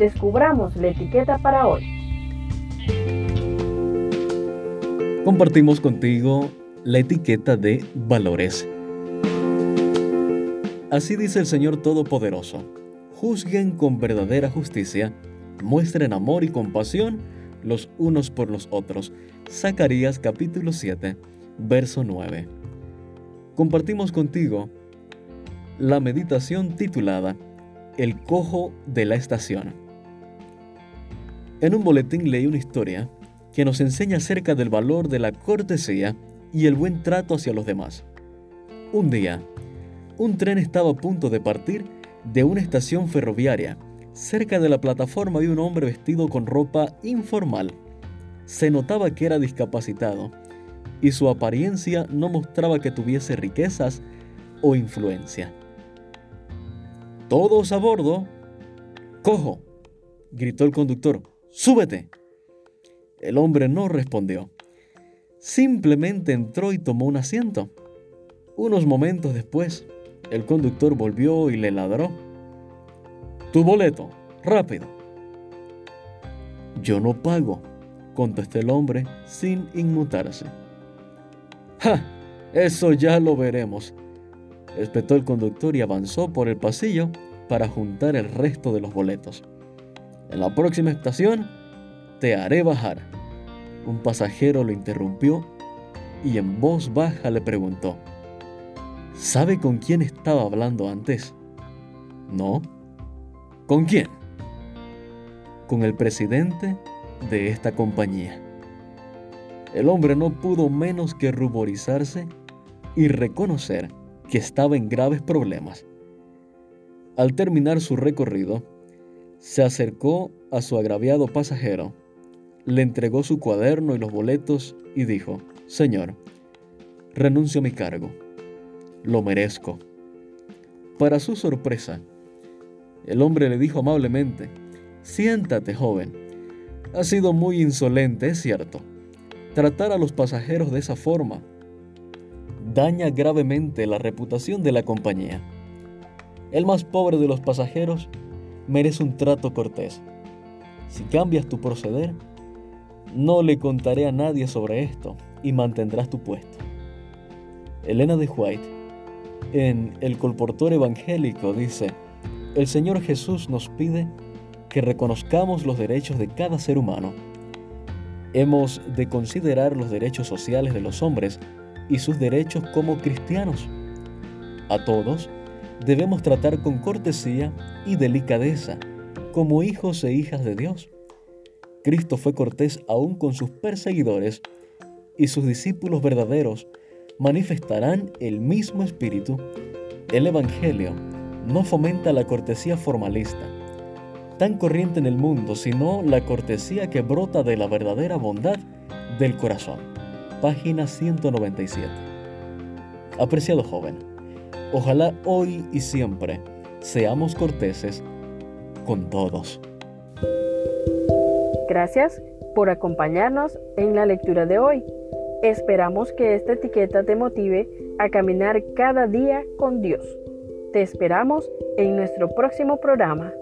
descubramos la etiqueta para hoy. Compartimos contigo la etiqueta de valores. Así dice el Señor Todopoderoso. Juzguen con verdadera justicia, muestren amor y compasión los unos por los otros. Zacarías capítulo 7, verso 9. Compartimos contigo la meditación titulada El cojo de la estación. En un boletín leí una historia que nos enseña acerca del valor de la cortesía y el buen trato hacia los demás. Un día, un tren estaba a punto de partir de una estación ferroviaria. Cerca de la plataforma había un hombre vestido con ropa informal. Se notaba que era discapacitado y su apariencia no mostraba que tuviese riquezas o influencia. Todos a bordo. Cojo, gritó el conductor. Súbete. El hombre no respondió. Simplemente entró y tomó un asiento. Unos momentos después, el conductor volvió y le ladró. Tu boleto, rápido. Yo no pago, contestó el hombre sin inmutarse. ¡Ja! Eso ya lo veremos, espetó el conductor y avanzó por el pasillo para juntar el resto de los boletos. En la próxima estación te haré bajar. Un pasajero lo interrumpió y en voz baja le preguntó, ¿sabe con quién estaba hablando antes? No. ¿Con quién? Con el presidente de esta compañía. El hombre no pudo menos que ruborizarse y reconocer que estaba en graves problemas. Al terminar su recorrido, se acercó a su agraviado pasajero le entregó su cuaderno y los boletos y dijo, Señor, renuncio a mi cargo. Lo merezco. Para su sorpresa, el hombre le dijo amablemente, Siéntate, joven. Ha sido muy insolente, es cierto. Tratar a los pasajeros de esa forma daña gravemente la reputación de la compañía. El más pobre de los pasajeros merece un trato cortés. Si cambias tu proceder, no le contaré a nadie sobre esto y mantendrás tu puesto. Elena de White, en El colportor evangélico, dice, el Señor Jesús nos pide que reconozcamos los derechos de cada ser humano. Hemos de considerar los derechos sociales de los hombres y sus derechos como cristianos. A todos debemos tratar con cortesía y delicadeza como hijos e hijas de Dios. Cristo fue cortés aún con sus perseguidores y sus discípulos verdaderos manifestarán el mismo espíritu. El Evangelio no fomenta la cortesía formalista, tan corriente en el mundo, sino la cortesía que brota de la verdadera bondad del corazón. Página 197. Apreciado joven, ojalá hoy y siempre seamos corteses con todos. Gracias por acompañarnos en la lectura de hoy. Esperamos que esta etiqueta te motive a caminar cada día con Dios. Te esperamos en nuestro próximo programa.